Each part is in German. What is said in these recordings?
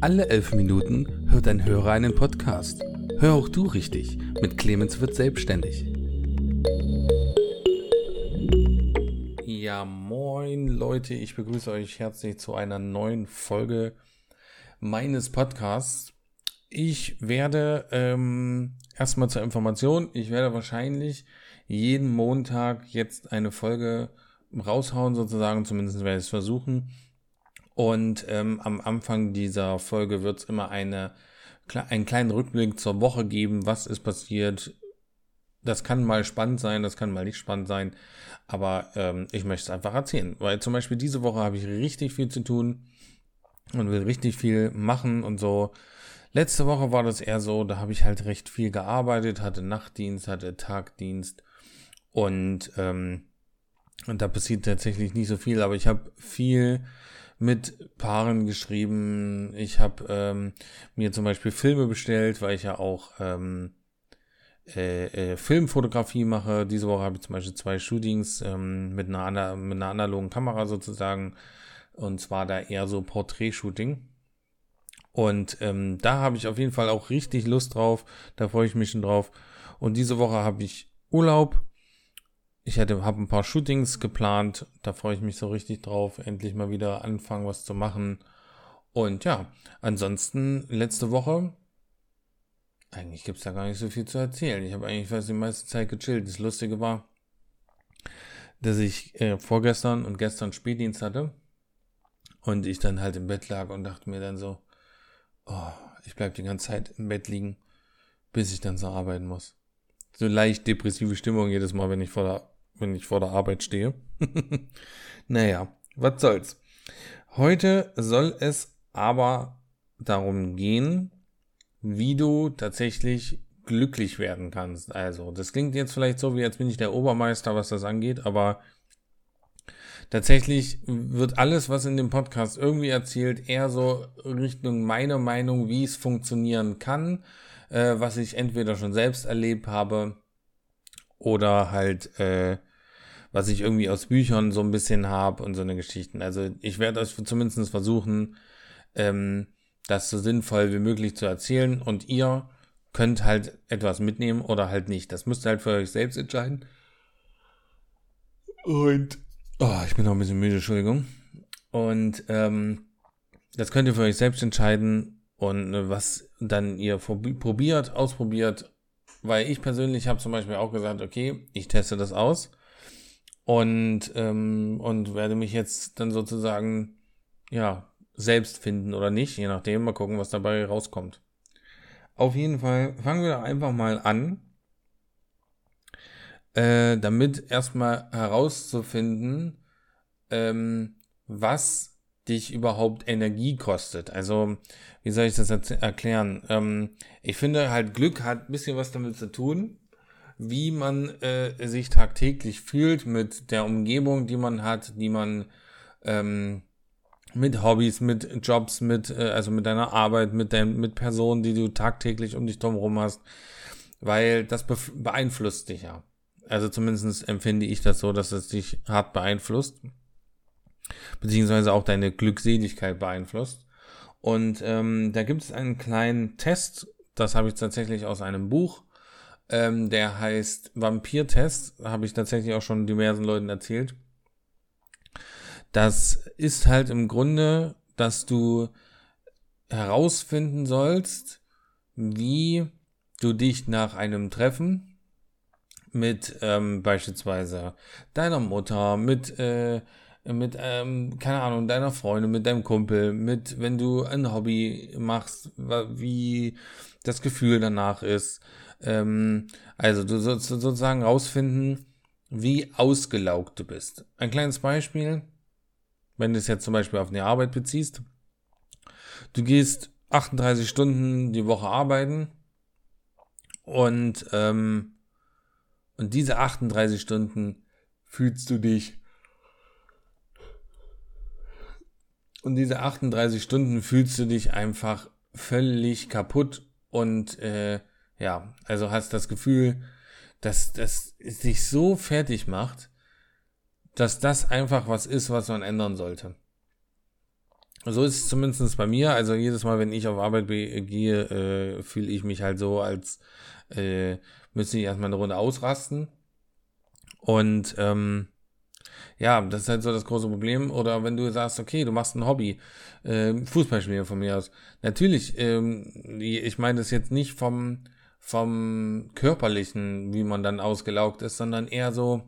Alle elf Minuten hört ein Hörer einen Podcast. Hör auch du richtig. Mit Clemens wird selbstständig. Ja, moin Leute, ich begrüße euch herzlich zu einer neuen Folge meines Podcasts. Ich werde ähm, erstmal zur Information, ich werde wahrscheinlich jeden Montag jetzt eine Folge raushauen, sozusagen, zumindest werde ich es versuchen. Und ähm, am Anfang dieser Folge wird es immer eine, einen kleinen Rückblick zur Woche geben, was ist passiert. Das kann mal spannend sein, das kann mal nicht spannend sein, aber ähm, ich möchte es einfach erzählen, weil zum Beispiel diese Woche habe ich richtig viel zu tun und will richtig viel machen und so. Letzte Woche war das eher so, da habe ich halt recht viel gearbeitet, hatte Nachtdienst, hatte Tagdienst und ähm, und da passiert tatsächlich nicht so viel, aber ich habe viel mit Paaren geschrieben. Ich habe ähm, mir zum Beispiel Filme bestellt, weil ich ja auch ähm, äh, äh, Filmfotografie mache. Diese Woche habe ich zum Beispiel zwei Shootings ähm, mit, einer, mit einer analogen Kamera sozusagen. Und zwar da eher so Portrait-Shooting. Und ähm, da habe ich auf jeden Fall auch richtig Lust drauf. Da freue ich mich schon drauf. Und diese Woche habe ich Urlaub ich hätte, habe ein paar Shootings geplant. Da freue ich mich so richtig drauf. Endlich mal wieder anfangen, was zu machen. Und ja, ansonsten letzte Woche. Eigentlich gibt es da gar nicht so viel zu erzählen. Ich habe eigentlich fast die meiste Zeit gechillt. Das Lustige war, dass ich äh, vorgestern und gestern Spätdienst hatte. Und ich dann halt im Bett lag und dachte mir dann so, oh, ich bleibe die ganze Zeit im Bett liegen, bis ich dann so arbeiten muss. So leicht depressive Stimmung jedes Mal, wenn ich vor der wenn ich vor der Arbeit stehe. naja, was soll's. Heute soll es aber darum gehen, wie du tatsächlich glücklich werden kannst. Also, das klingt jetzt vielleicht so, wie jetzt bin ich der Obermeister, was das angeht, aber tatsächlich wird alles, was in dem Podcast irgendwie erzählt, eher so Richtung meiner Meinung, wie es funktionieren kann, äh, was ich entweder schon selbst erlebt habe oder halt äh, was ich irgendwie aus Büchern so ein bisschen habe und so eine Geschichten. Also ich werde euch zumindest versuchen, ähm, das so sinnvoll wie möglich zu erzählen und ihr könnt halt etwas mitnehmen oder halt nicht. Das müsst ihr halt für euch selbst entscheiden. Und oh, ich bin noch ein bisschen müde, Entschuldigung. Und ähm, das könnt ihr für euch selbst entscheiden und äh, was dann ihr probiert, ausprobiert. Weil ich persönlich habe zum Beispiel auch gesagt, okay, ich teste das aus und, ähm, und werde mich jetzt dann sozusagen, ja, selbst finden oder nicht, je nachdem, mal gucken, was dabei rauskommt. Auf jeden Fall fangen wir einfach mal an, äh, damit erstmal herauszufinden, ähm, was dich überhaupt Energie kostet. Also, wie soll ich das erklären? Ähm, ich finde halt, Glück hat ein bisschen was damit zu tun, wie man äh, sich tagtäglich fühlt mit der Umgebung, die man hat, die man ähm, mit Hobbys, mit Jobs, mit äh, also mit deiner Arbeit, mit dein, mit Personen, die du tagtäglich um dich drumherum hast, weil das beeinflusst dich ja. Also zumindest empfinde ich das so, dass es dich hart beeinflusst, beziehungsweise auch deine Glückseligkeit beeinflusst. Und ähm, da gibt es einen kleinen Test, das habe ich tatsächlich aus einem Buch ähm, der heißt Vampir-Test. Habe ich tatsächlich auch schon diversen Leuten erzählt. Das ist halt im Grunde, dass du herausfinden sollst, wie du dich nach einem Treffen mit ähm, beispielsweise deiner Mutter, mit, äh, mit ähm, keine Ahnung, deiner Freundin, mit deinem Kumpel, mit, wenn du ein Hobby machst, wie das Gefühl danach ist, ähm, also du sollst sozusagen rausfinden, wie ausgelaugt du bist. Ein kleines Beispiel, wenn du es jetzt zum Beispiel auf eine Arbeit beziehst. Du gehst 38 Stunden die Woche arbeiten und, ähm, und diese 38 Stunden fühlst du dich und diese 38 Stunden fühlst du dich einfach völlig kaputt und äh, ja, also hast das Gefühl, dass das sich so fertig macht, dass das einfach was ist, was man ändern sollte. so ist es zumindest bei mir. Also jedes Mal, wenn ich auf Arbeit gehe, äh, fühle ich mich halt so, als äh, müsste ich erstmal eine Runde ausrasten. Und ähm, ja, das ist halt so das große Problem. Oder wenn du sagst, okay, du machst ein Hobby, äh, Fußballspieler von mir aus. Natürlich, ähm, ich meine das jetzt nicht vom, vom körperlichen, wie man dann ausgelaugt ist, sondern eher so,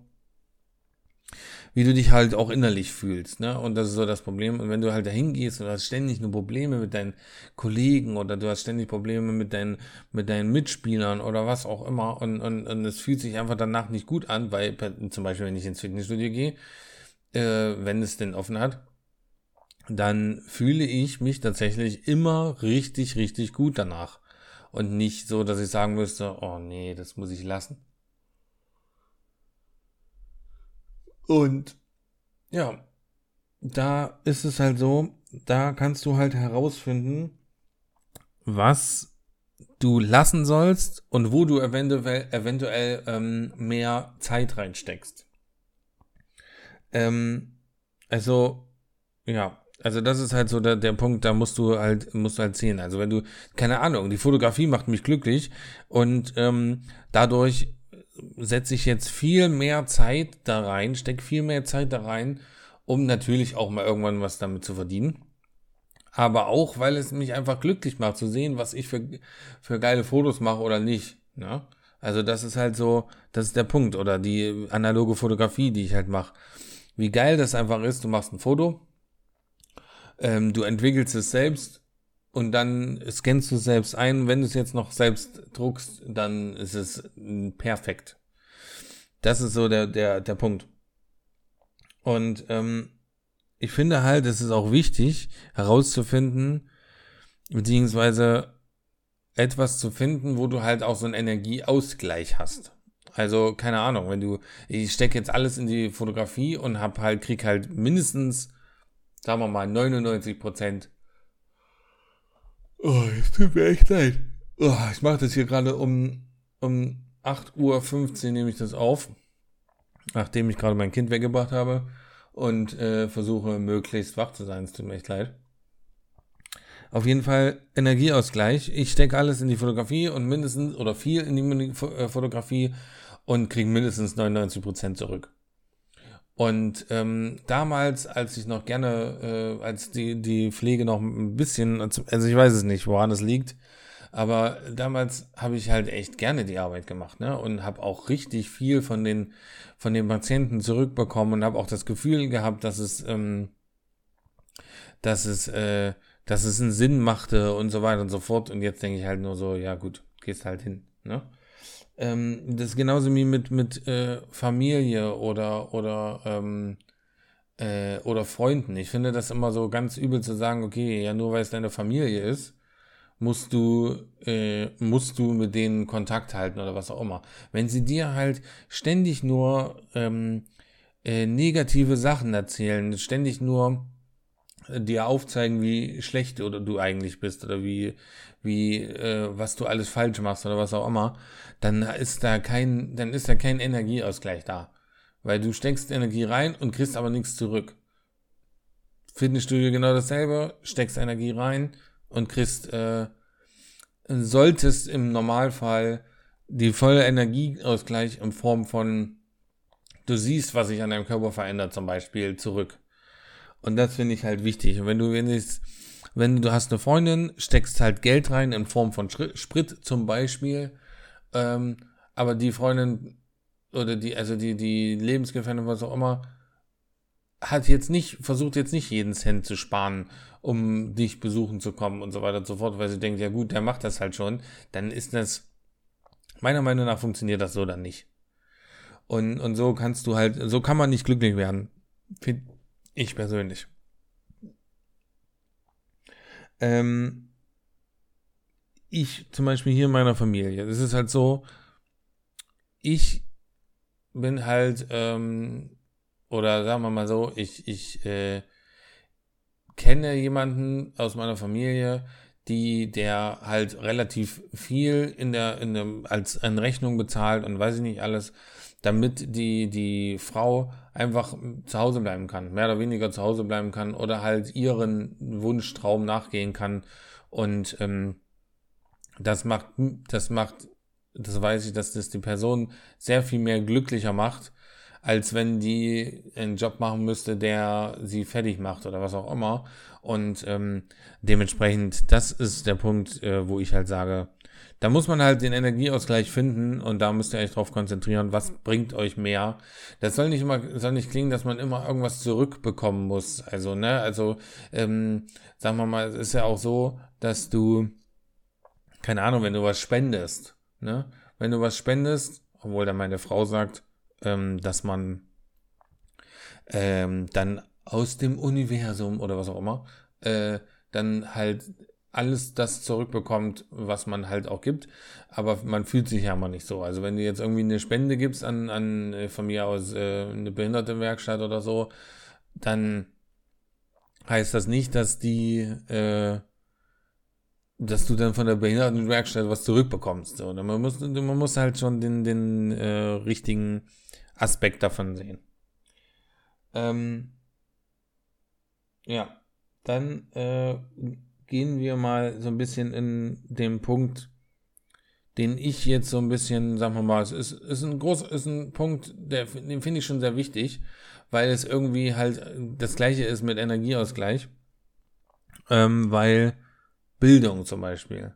wie du dich halt auch innerlich fühlst, ne? Und das ist so das Problem. Und wenn du halt dahin gehst und hast ständig nur Probleme mit deinen Kollegen oder du hast ständig Probleme mit deinen, mit deinen Mitspielern oder was auch immer und, und, und es fühlt sich einfach danach nicht gut an, weil zum Beispiel, wenn ich ins Fitnessstudio gehe, äh, wenn es denn offen hat, dann fühle ich mich tatsächlich immer richtig, richtig gut danach. Und nicht so, dass ich sagen müsste, oh nee, das muss ich lassen. Und ja, da ist es halt so, da kannst du halt herausfinden, was du lassen sollst und wo du eventuell, eventuell ähm, mehr Zeit reinsteckst. Ähm, also, ja, also das ist halt so der, der Punkt, da musst du halt, musst du halt sehen. Also wenn du, keine Ahnung, die Fotografie macht mich glücklich und ähm, dadurch setze ich jetzt viel mehr Zeit da rein, stecke viel mehr Zeit da rein, um natürlich auch mal irgendwann was damit zu verdienen. Aber auch, weil es mich einfach glücklich macht zu sehen, was ich für, für geile Fotos mache oder nicht. Ne? Also das ist halt so, das ist der Punkt. Oder die analoge Fotografie, die ich halt mache. Wie geil das einfach ist, du machst ein Foto, ähm, du entwickelst es selbst und dann scannst du es selbst ein. Wenn du es jetzt noch selbst druckst, dann ist es perfekt. Das ist so der, der, der Punkt. Und ähm, ich finde halt, es ist auch wichtig herauszufinden, beziehungsweise etwas zu finden, wo du halt auch so einen Energieausgleich hast. Also, keine Ahnung, wenn du, ich stecke jetzt alles in die Fotografie und hab halt, krieg halt mindestens, sagen wir mal, 99 Prozent. Oh, es tut mir echt leid. Oh, ich mache das hier gerade um, um 8.15 Uhr nehme ich das auf, nachdem ich gerade mein Kind weggebracht habe und äh, versuche möglichst wach zu sein. Es tut mir echt leid. Auf jeden Fall Energieausgleich. Ich stecke alles in die Fotografie und mindestens oder viel in die äh, Fotografie und kriege mindestens 99% zurück. Und ähm, damals, als ich noch gerne, äh, als die, die Pflege noch ein bisschen, also ich weiß es nicht, woran es liegt, aber damals habe ich halt echt gerne die Arbeit gemacht, ne? Und habe auch richtig viel von den von den Patienten zurückbekommen und habe auch das Gefühl gehabt, dass es ähm, dass es äh, dass es einen Sinn machte und so weiter und so fort. Und jetzt denke ich halt nur so, ja gut, gehst halt hin, ne? Ähm, das ist genauso wie mit mit äh, Familie oder oder ähm, äh, oder Freunden. Ich finde das immer so ganz übel zu sagen, okay, ja nur weil es deine Familie ist, musst du, äh, musst du mit denen Kontakt halten oder was auch immer. Wenn sie dir halt ständig nur ähm, äh, negative Sachen erzählen, ständig nur dir aufzeigen, wie schlecht oder du eigentlich bist oder wie, wie, äh, was du alles falsch machst oder was auch immer, dann ist da kein, dann ist da kein Energieausgleich da. Weil du steckst Energie rein und kriegst aber nichts zurück. Fitnessstudio genau dasselbe, steckst Energie rein, und kriegst, äh, solltest im Normalfall die volle Energieausgleich in Form von, du siehst, was sich an deinem Körper verändert, zum Beispiel zurück. Und das finde ich halt wichtig. Und wenn du wenigstens, wenn du hast eine Freundin, steckst halt Geld rein in Form von Sprit zum Beispiel, ähm, aber die Freundin oder die, also die, die Lebensgefährtin, was auch immer, hat jetzt nicht, versucht jetzt nicht jeden Cent zu sparen, um dich besuchen zu kommen und so weiter und so fort, weil sie denkt, ja gut, der macht das halt schon, dann ist das, meiner Meinung nach funktioniert das so dann nicht. Und, und so kannst du halt, so kann man nicht glücklich werden. Ich persönlich. Ähm, ich zum Beispiel hier in meiner Familie, es ist halt so, ich bin halt, ähm, oder sagen wir mal so, ich, ich äh, kenne jemanden aus meiner Familie, die, der halt relativ viel in der, in dem, als an Rechnung bezahlt und weiß ich nicht alles. Damit die, die Frau einfach zu Hause bleiben kann, mehr oder weniger zu Hause bleiben kann oder halt ihren Wunschtraum nachgehen kann. Und ähm, das macht, das macht, das weiß ich, dass das die Person sehr viel mehr glücklicher macht, als wenn die einen Job machen müsste, der sie fertig macht oder was auch immer. Und ähm, dementsprechend, das ist der Punkt, äh, wo ich halt sage, da muss man halt den Energieausgleich finden und da müsst ihr euch drauf konzentrieren, was bringt euch mehr. Das soll nicht immer, soll nicht klingen, dass man immer irgendwas zurückbekommen muss. Also, ne, also, ähm, sagen wir mal, es ist ja auch so, dass du, keine Ahnung, wenn du was spendest, ne, wenn du was spendest, obwohl dann meine Frau sagt, ähm, dass man ähm, dann aus dem Universum oder was auch immer, äh, dann halt alles das zurückbekommt, was man halt auch gibt. Aber man fühlt sich ja mal nicht so. Also wenn du jetzt irgendwie eine Spende gibst an, an äh, von mir aus äh, eine Behindertenwerkstatt oder so, dann heißt das nicht, dass die, äh, dass du dann von der Behindertenwerkstatt was zurückbekommst. So. Man, muss, man muss halt schon den, den äh, richtigen Aspekt davon sehen. Ähm, ja, dann äh, gehen wir mal so ein bisschen in den Punkt, den ich jetzt so ein bisschen, sagen wir mal, es ist, ist ein groß, ist ein Punkt, der, den finde ich schon sehr wichtig, weil es irgendwie halt das gleiche ist mit Energieausgleich, ähm, weil Bildung zum Beispiel.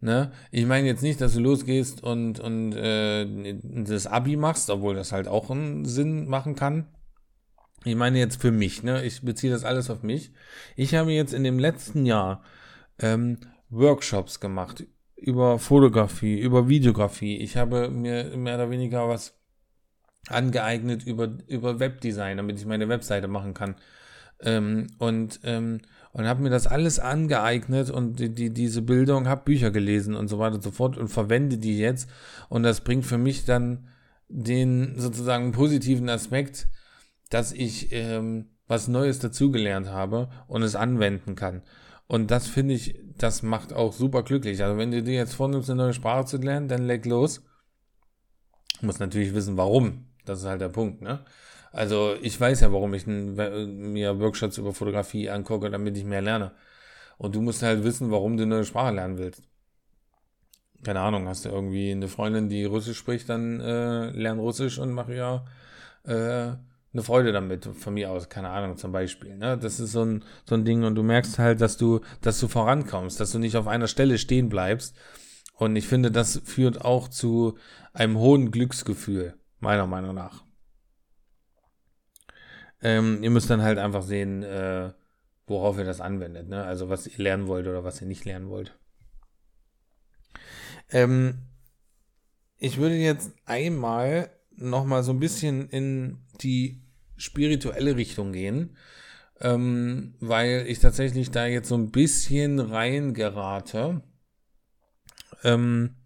Ne? Ich meine jetzt nicht, dass du losgehst und, und äh, das Abi machst, obwohl das halt auch einen Sinn machen kann. Ich meine jetzt für mich, ne? Ich beziehe das alles auf mich. Ich habe jetzt in dem letzten Jahr ähm, Workshops gemacht über Fotografie, über Videografie. Ich habe mir mehr oder weniger was angeeignet über, über Webdesign, damit ich meine Webseite machen kann. Ähm, und ähm, und habe mir das alles angeeignet und die, die, diese Bildung, habe Bücher gelesen und so weiter und so fort und verwende die jetzt. Und das bringt für mich dann den sozusagen positiven Aspekt, dass ich ähm, was Neues dazugelernt habe und es anwenden kann. Und das finde ich, das macht auch super glücklich. Also wenn du dir jetzt vornimmst, eine neue Sprache zu lernen, dann leg los. Du musst natürlich wissen, warum. Das ist halt der Punkt, ne? Also ich weiß ja, warum ich mir Workshops über Fotografie angucke, damit ich mehr lerne. Und du musst halt wissen, warum du eine neue Sprache lernen willst. Keine Ahnung, hast du irgendwie eine Freundin, die Russisch spricht, dann äh, lern Russisch und mach ja äh, eine Freude damit, von mir aus, keine Ahnung, zum Beispiel. Ne? Das ist so ein, so ein Ding und du merkst halt, dass du, dass du vorankommst, dass du nicht auf einer Stelle stehen bleibst. Und ich finde, das führt auch zu einem hohen Glücksgefühl, meiner Meinung nach. Ähm, ihr müsst dann halt einfach sehen, äh, worauf ihr das anwendet, ne? Also was ihr lernen wollt oder was ihr nicht lernen wollt. Ähm, ich würde jetzt einmal noch mal so ein bisschen in die spirituelle Richtung gehen, ähm, weil ich tatsächlich da jetzt so ein bisschen reingerate ähm,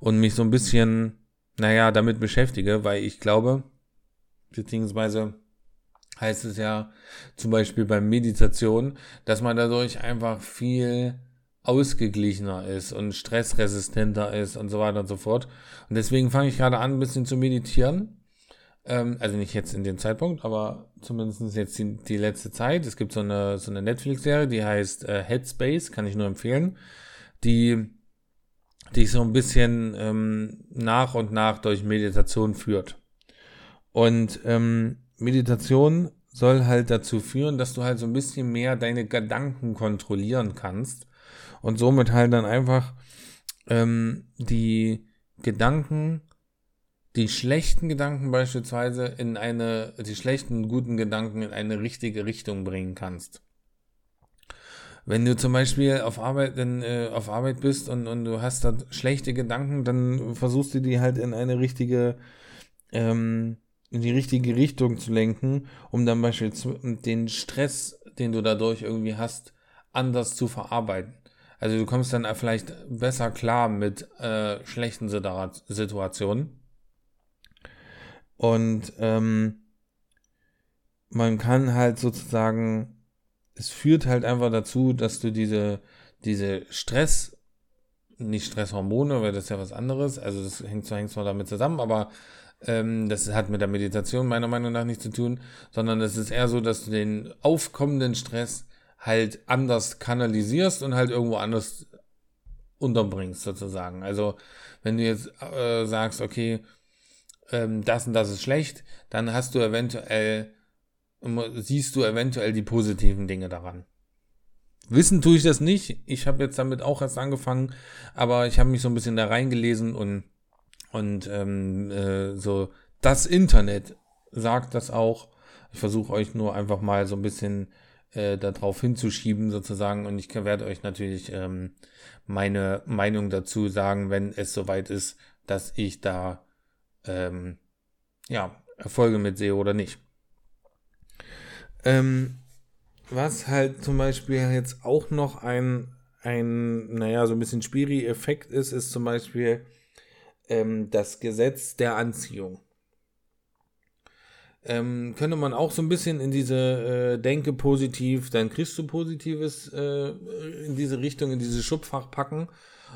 und mich so ein bisschen, naja, damit beschäftige, weil ich glaube, beziehungsweise heißt es ja zum Beispiel bei Meditation, dass man dadurch einfach viel ausgeglichener ist und stressresistenter ist und so weiter und so fort. Und deswegen fange ich gerade an, ein bisschen zu meditieren. Ähm, also nicht jetzt in dem Zeitpunkt, aber zumindest jetzt die, die letzte Zeit. Es gibt so eine, so eine Netflix-Serie, die heißt äh, Headspace, kann ich nur empfehlen, die dich so ein bisschen ähm, nach und nach durch Meditation führt. Und ähm, Meditation soll halt dazu führen, dass du halt so ein bisschen mehr deine Gedanken kontrollieren kannst und somit halt dann einfach ähm, die Gedanken, die schlechten Gedanken beispielsweise in eine, die schlechten, guten Gedanken in eine richtige Richtung bringen kannst. Wenn du zum Beispiel auf Arbeit, dann, äh, auf Arbeit bist und, und du hast da schlechte Gedanken, dann versuchst du die halt in eine richtige ähm, in die richtige Richtung zu lenken, um dann beispielsweise den Stress, den du dadurch irgendwie hast, anders zu verarbeiten. Also du kommst dann vielleicht besser klar mit äh, schlechten Situationen. Und ähm, man kann halt sozusagen, es führt halt einfach dazu, dass du diese, diese Stress, nicht Stresshormone, weil das ist ja was anderes, also das hängt zwar, hängt zwar damit zusammen, aber Ähm, das hat mit der Meditation meiner Meinung nach nichts zu tun, sondern es ist eher so, dass du den aufkommenden Stress halt anders kanalisierst und halt irgendwo anders unterbringst, sozusagen. Also, wenn du jetzt äh, sagst, okay, ähm, das und das ist schlecht, dann hast du eventuell, siehst du eventuell die positiven Dinge daran. Wissen tue ich das nicht. Ich habe jetzt damit auch erst angefangen, aber ich habe mich so ein bisschen da reingelesen und, und ähm, äh, so das Internet sagt das auch. Ich versuche euch nur einfach mal so ein bisschen äh, darauf hinzuschieben sozusagen und ich werde euch natürlich ähm, meine Meinung dazu sagen, wenn es soweit ist, dass ich da ähm, ja Erfolge mit sehe oder nicht. Ähm, was halt zum Beispiel jetzt auch noch ein, ein naja, so ein bisschen schwieriger Effekt ist, ist zum Beispiel ähm, das Gesetz der Anziehung. Ähm, könnte man auch so ein bisschen in diese äh, Denke positiv, dann kriegst du Positives äh, in diese Richtung, in dieses Schubfach packen.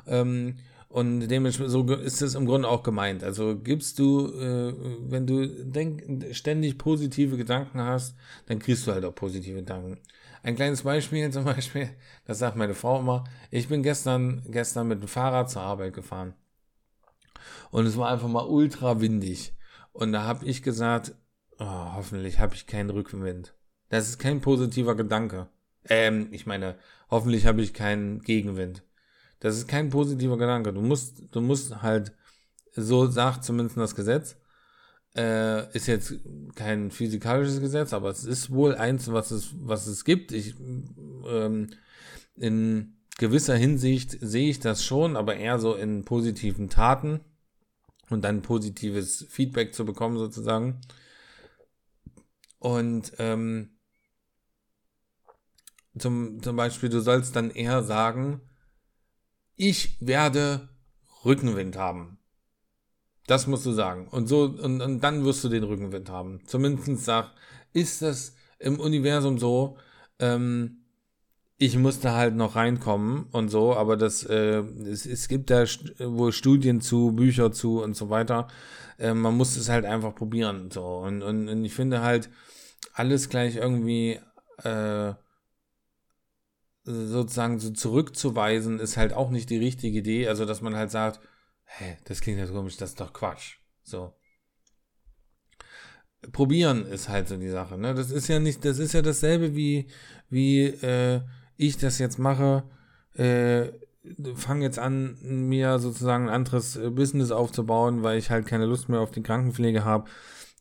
Ähm, und dementsprechend so ist es im Grunde auch gemeint. Also gibst du, äh, wenn du denk, ständig positive Gedanken hast, dann kriegst du halt auch positive Gedanken. Ein kleines Beispiel zum Beispiel, das sagt meine Frau immer, ich bin gestern, gestern mit dem Fahrrad zur Arbeit gefahren. Und es war einfach mal ultra windig. Und da habe ich gesagt, oh, hoffentlich habe ich keinen Rückenwind. Das ist kein positiver Gedanke. Ähm, ich meine, hoffentlich habe ich keinen Gegenwind. Das ist kein positiver Gedanke. Du musst, du musst halt, so sagt zumindest das Gesetz, äh, ist jetzt kein physikalisches Gesetz, aber es ist wohl eins, was es, was es gibt. Ich, ähm, in gewisser Hinsicht sehe ich das schon, aber eher so in positiven Taten und dann positives Feedback zu bekommen sozusagen. Und ähm, zum, zum Beispiel, du sollst dann eher sagen, ich werde Rückenwind haben. Das musst du sagen. Und so, und, und dann wirst du den Rückenwind haben. Zumindest sag, ist das im Universum so, ähm, ich musste halt noch reinkommen und so, aber das, äh, es, es gibt da wohl Studien zu, Bücher zu und so weiter. Äh, man muss es halt einfach probieren. So. Und, und, und ich finde halt, alles gleich irgendwie äh, sozusagen so zurückzuweisen, ist halt auch nicht die richtige Idee. Also, dass man halt sagt, hä, das klingt ja komisch, das ist doch Quatsch. So. Probieren ist halt so die Sache, ne? Das ist ja nicht, das ist ja dasselbe wie, wie äh, ich das jetzt mache. Äh, fange jetzt an, mir sozusagen ein anderes Business aufzubauen, weil ich halt keine Lust mehr auf die Krankenpflege habe.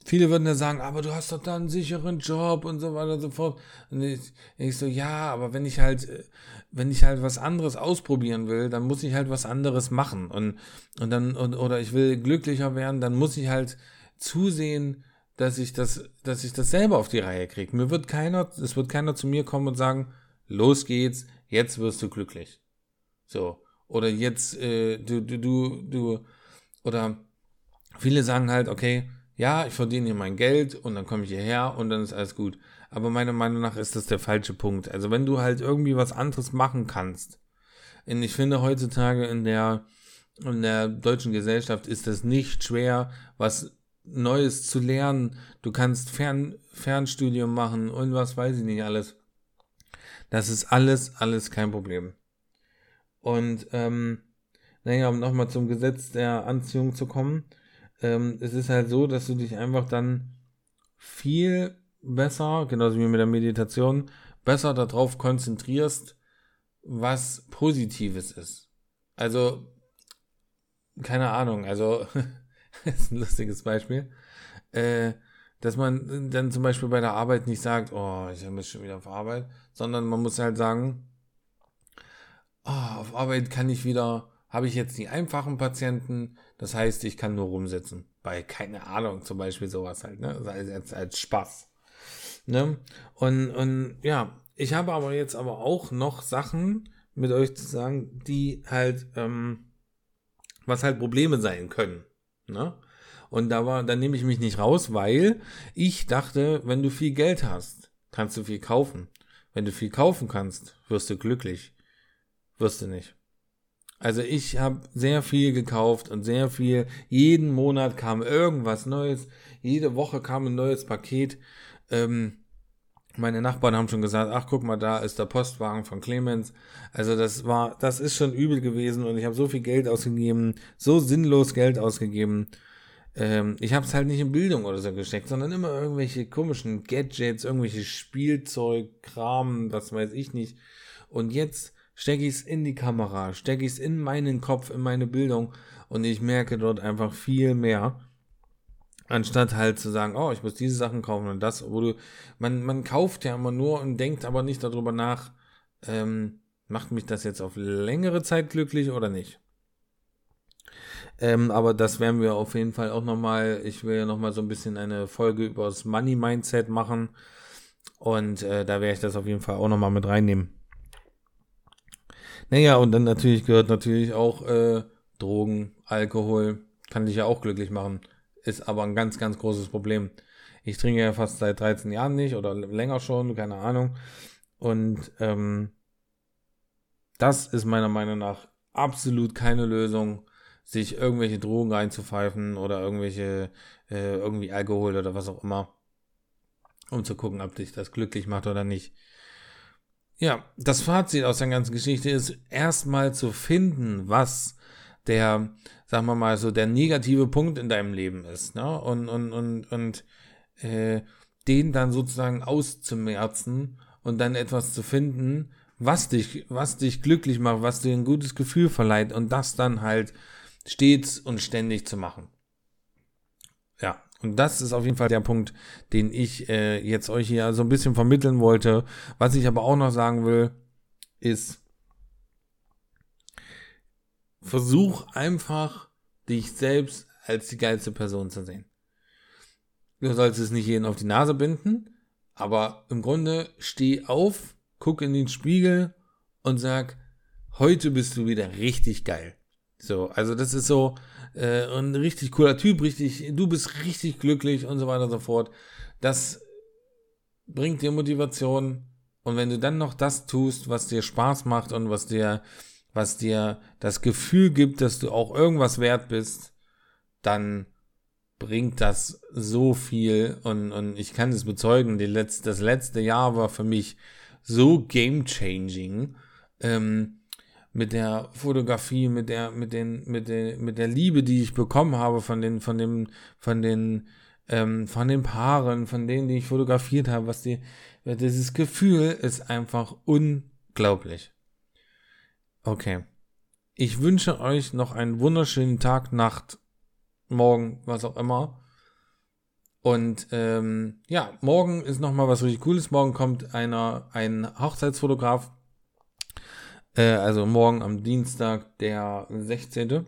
Viele würden ja sagen, aber du hast doch da einen sicheren Job und so weiter und so fort. Und ich, ich so, ja, aber wenn ich halt, wenn ich halt was anderes ausprobieren will, dann muss ich halt was anderes machen. Und, und dann, und, oder ich will glücklicher werden, dann muss ich halt zusehen, dass ich das, dass ich das selber auf die Reihe kriege. Mir wird keiner, es wird keiner zu mir kommen und sagen, los geht's, jetzt wirst du glücklich. So. Oder jetzt, äh, du, du, du, du, oder viele sagen halt, okay, ja, ich verdiene hier mein Geld und dann komme ich hierher und dann ist alles gut. Aber meiner Meinung nach ist das der falsche Punkt. Also wenn du halt irgendwie was anderes machen kannst. Und ich finde heutzutage in der, in der deutschen Gesellschaft ist es nicht schwer, was Neues zu lernen. Du kannst Fern, Fernstudium machen und was weiß ich nicht alles. Das ist alles, alles kein Problem. Und ähm, naja, um nochmal zum Gesetz der Anziehung zu kommen ähm, es ist halt so, dass du dich einfach dann viel besser, genauso wie mit der Meditation, besser darauf konzentrierst, was Positives ist. Also, keine Ahnung, also, ist ein lustiges Beispiel, äh, dass man dann zum Beispiel bei der Arbeit nicht sagt, oh, ich habe schon wieder auf Arbeit, sondern man muss halt sagen, oh, auf Arbeit kann ich wieder habe ich jetzt die einfachen Patienten, das heißt, ich kann nur rumsitzen. Bei, keine Ahnung, zum Beispiel sowas halt, ne? Als, als, als Spaß. Ne? Und, und ja, ich habe aber jetzt aber auch noch Sachen mit euch zu sagen, die halt, ähm, was halt Probleme sein können. Ne? Und da war, da nehme ich mich nicht raus, weil ich dachte, wenn du viel Geld hast, kannst du viel kaufen. Wenn du viel kaufen kannst, wirst du glücklich. Wirst du nicht. Also ich habe sehr viel gekauft und sehr viel. Jeden Monat kam irgendwas Neues. Jede Woche kam ein neues Paket. Ähm, meine Nachbarn haben schon gesagt, ach guck mal, da ist der Postwagen von Clemens. Also das war, das ist schon übel gewesen und ich habe so viel Geld ausgegeben, so sinnlos Geld ausgegeben. Ähm, ich habe es halt nicht in Bildung oder so gesteckt, sondern immer irgendwelche komischen Gadgets, irgendwelche Spielzeug, Kram, was weiß ich nicht. Und jetzt stecke ich es in die Kamera, stecke ich es in meinen Kopf, in meine Bildung und ich merke dort einfach viel mehr. Anstatt halt zu sagen, oh, ich muss diese Sachen kaufen und das, wo du, man, man kauft ja immer nur und denkt aber nicht darüber nach, ähm, macht mich das jetzt auf längere Zeit glücklich oder nicht? Ähm, aber das werden wir auf jeden Fall auch nochmal, ich will ja nochmal so ein bisschen eine Folge über das Money Mindset machen und äh, da werde ich das auf jeden Fall auch nochmal mit reinnehmen. Naja, und dann natürlich gehört natürlich auch äh, Drogen, Alkohol, kann dich ja auch glücklich machen. Ist aber ein ganz, ganz großes Problem. Ich trinke ja fast seit 13 Jahren nicht oder länger schon, keine Ahnung. Und ähm, das ist meiner Meinung nach absolut keine Lösung, sich irgendwelche Drogen reinzupfeifen oder irgendwelche, äh, irgendwie Alkohol oder was auch immer, um zu gucken, ob dich das glücklich macht oder nicht. Ja, das Fazit aus der ganzen Geschichte ist erstmal zu finden, was der, sagen wir mal so, der negative Punkt in deinem Leben ist, ne? Und, und, und, und äh, den dann sozusagen auszumerzen und dann etwas zu finden, was dich, was dich glücklich macht, was dir ein gutes Gefühl verleiht und das dann halt stets und ständig zu machen. Ja, und das ist auf jeden Fall der Punkt, den ich äh, jetzt euch hier so ein bisschen vermitteln wollte. Was ich aber auch noch sagen will, ist, versuch einfach, dich selbst als die geilste Person zu sehen. Du sollst es nicht jeden auf die Nase binden, aber im Grunde steh auf, guck in den Spiegel und sag, heute bist du wieder richtig geil. So, also das ist so äh, ein richtig cooler Typ, richtig, du bist richtig glücklich und so weiter und so fort. Das bringt dir Motivation und wenn du dann noch das tust, was dir Spaß macht und was dir, was dir das Gefühl gibt, dass du auch irgendwas wert bist, dann bringt das so viel und, und ich kann es bezeugen, die letzte, das letzte Jahr war für mich so game changing. Ähm, mit der Fotografie, mit der, mit den, mit der, mit der Liebe, die ich bekommen habe von den, von dem, von den, ähm, von den Paaren, von denen, die ich fotografiert habe, was die, dieses Gefühl ist einfach unglaublich. Okay. Ich wünsche euch noch einen wunderschönen Tag, Nacht, Morgen, was auch immer. Und ähm, ja, morgen ist noch mal was richtig Cooles. Morgen kommt einer, ein Hochzeitsfotograf äh, also morgen am Dienstag, der 16.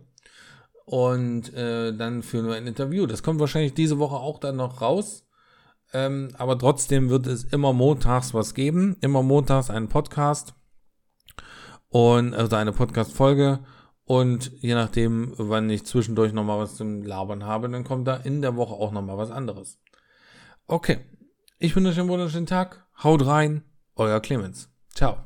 Und äh, dann führen wir ein Interview. Das kommt wahrscheinlich diese Woche auch dann noch raus. Ähm, aber trotzdem wird es immer montags was geben. Immer montags einen Podcast. Und also eine Podcast-Folge. Und je nachdem, wann ich zwischendurch nochmal was zum Labern habe, dann kommt da in der Woche auch nochmal was anderes. Okay. Ich wünsche euch einen wunderschönen Tag. Haut rein. Euer Clemens. Ciao.